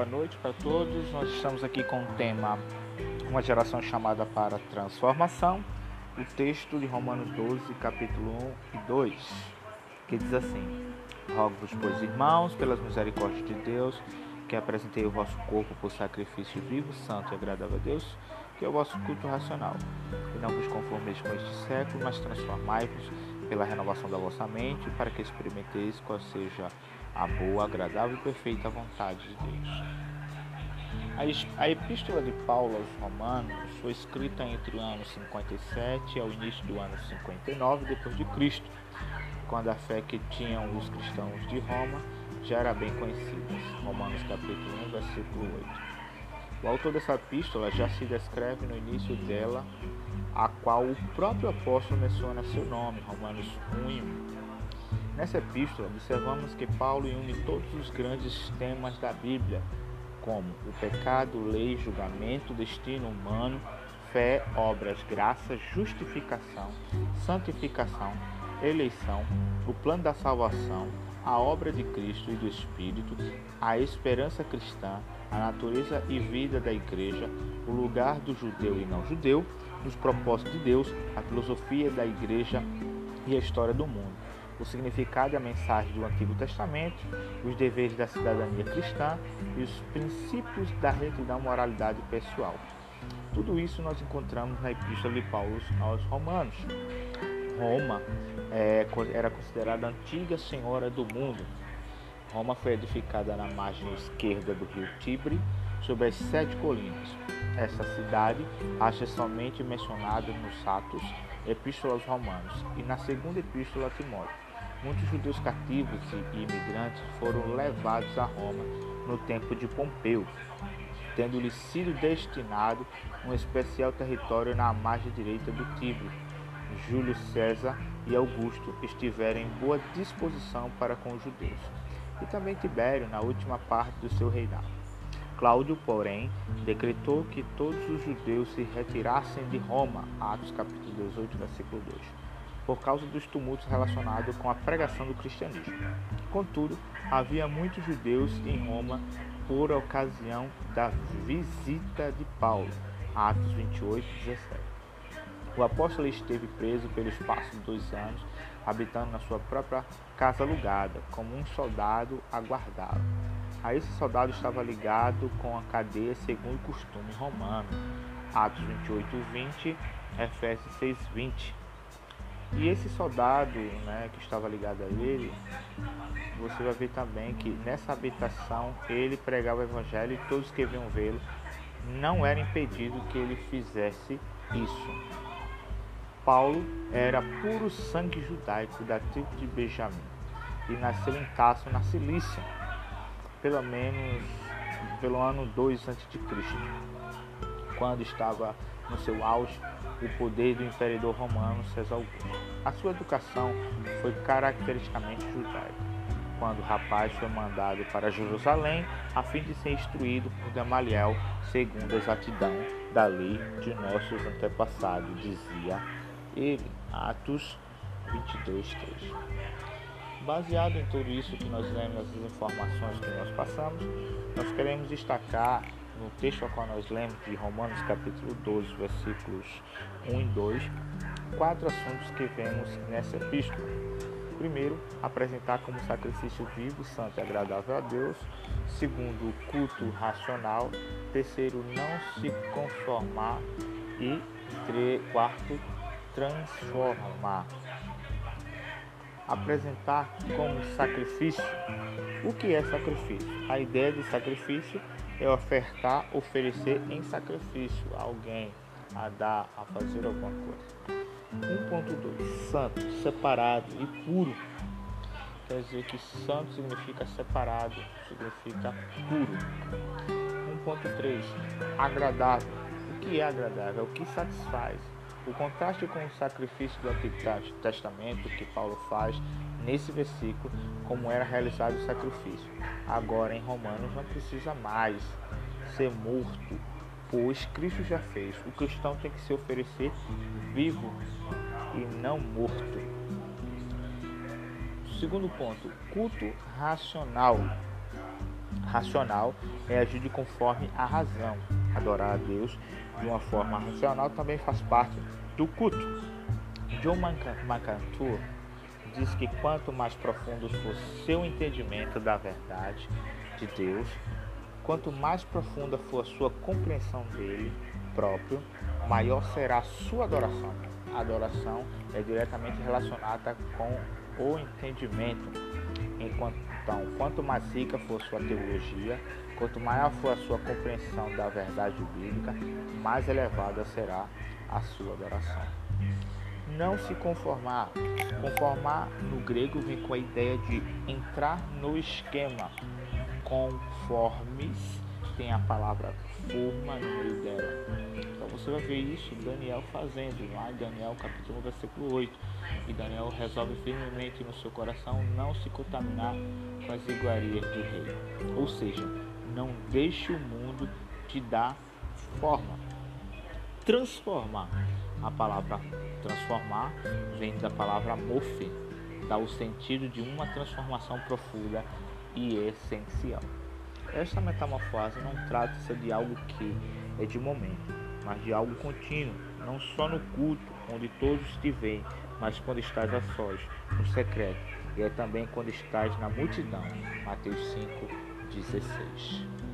boa noite para todos. Nós estamos aqui com o tema Uma geração chamada para transformação. O texto de Romanos 12, capítulo 1 e 2, que diz assim: Rogo-vos, pois, irmãos, pelas misericórdias de Deus, que apresentei o vosso corpo por sacrifício vivo, santo e agradável a Deus, que é o vosso culto racional. E não vos conformeis com este século, mas transformai-vos pela renovação da vossa mente, para que experimenteis qual seja a boa, agradável e perfeita vontade de Deus. A epístola de Paulo aos Romanos foi escrita entre o ano 57 e o início do ano 59 depois de Cristo, quando a fé que tinham os cristãos de Roma já era bem conhecida. Romanos capítulo 1, versículo 8. O autor dessa epístola já se descreve no início dela, a qual o próprio apóstolo menciona seu nome, Romanos 1 e 1. Nessa epístola, observamos que Paulo une todos os grandes temas da Bíblia, como o pecado, lei, julgamento, destino humano, fé, obras, graça, justificação, santificação, eleição, o plano da salvação, a obra de Cristo e do Espírito, a esperança cristã, a natureza e vida da igreja, o lugar do judeu e não judeu, os propósitos de Deus, a filosofia da igreja e a história do mundo o significado e a mensagem do Antigo Testamento, os deveres da cidadania cristã e os princípios da retidão moralidade pessoal. Tudo isso nós encontramos na Epístola de Paulo aos Romanos. Roma é, era considerada a antiga senhora do mundo. Roma foi edificada na margem esquerda do rio Tibre, sobre as sete colinas. Essa cidade acha somente mencionada nos Atos, Epístola aos Romanos e na segunda Epístola a Timóteo. Muitos judeus cativos e imigrantes foram levados a Roma no tempo de Pompeu, tendo-lhes sido destinado um especial território na margem direita do Tibre. Júlio César e Augusto estiveram em boa disposição para com os judeus, e também Tibério na última parte do seu reinado. Cláudio, porém, decretou que todos os judeus se retirassem de Roma, Atos capítulo 18, versículo 2 por causa dos tumultos relacionados com a pregação do cristianismo. Contudo, havia muitos judeus em Roma por ocasião da visita de Paulo, Atos 28, 17. O apóstolo esteve preso pelo espaço de dois anos, habitando na sua própria casa alugada, como um soldado aguardava. A esse soldado estava ligado com a cadeia segundo o costume romano. Atos 28, 20, Efésios 6, 20. E esse soldado né, que estava ligado a ele, você vai ver também que nessa habitação ele pregava o evangelho e todos que vinham vê-lo não era impedido que ele fizesse isso. Paulo era puro sangue judaico da tribo de Benjamim e nasceu em Tasso, na Cilícia, pelo menos pelo ano 2 a.C., quando estava no seu auge o poder do imperador romano César Augusto. A sua educação foi caracteristicamente judaica. Quando o rapaz foi mandado para Jerusalém a fim de ser instruído por Gamaliel segundo a exatidão da lei de nossos antepassados, dizia ele, Atos 22, 3. Baseado em tudo isso que nós lemos, as informações que nós passamos, nós queremos destacar no texto ao qual nós lemos de Romanos capítulo 12, versículos 1 e 2, quatro assuntos que vemos nessa epístola. Primeiro, apresentar como sacrifício vivo, santo e agradável a Deus. Segundo, culto racional. Terceiro, não se conformar. E quarto, transformar. Apresentar como sacrifício. O que é sacrifício? A ideia de sacrifício é ofertar, oferecer em sacrifício a alguém, a dar, a fazer alguma coisa. 1.2 Santo, separado e puro. Quer dizer que santo significa separado, significa puro. 1.3 Agradável. O que é agradável? É o que satisfaz. O contraste com o sacrifício do Antigo Testamento que Paulo faz nesse versículo, como era realizado o sacrifício. Agora em Romanos não precisa mais ser morto, pois Cristo já fez. O cristão tem que se oferecer vivo e não morto. Segundo ponto, culto racional. racional é agir conforme a razão. Adorar a Deus de uma forma racional também faz parte do culto. John MacArthur diz que quanto mais profundo for seu entendimento da verdade de Deus, quanto mais profunda for a sua compreensão dele próprio, maior será a sua adoração. A adoração é diretamente relacionada com o entendimento. Enquanto, então, quanto mais rica for sua teologia, quanto maior for a sua compreensão da verdade bíblica, mais elevada será a sua adoração. Não se conformar. Conformar no grego vem com a ideia de entrar no esquema. Conformes tem a palavra forma no meio dela. Então você vai ver isso Daniel fazendo lá em Daniel capítulo 1, versículo 8. E Daniel resolve firmemente no seu coração não se contaminar com as iguarias do rei. Ou seja, não deixe o mundo te dar forma. Transformar. A palavra transformar vem da palavra mofe, dá o sentido de uma transformação profunda e essencial. Esta metamorfose não trata-se de algo que é de momento, mas de algo contínuo, não só no culto, onde todos te veem, mas quando estás a sós, no secreto, e é também quando estás na multidão. Mateus 5, 16.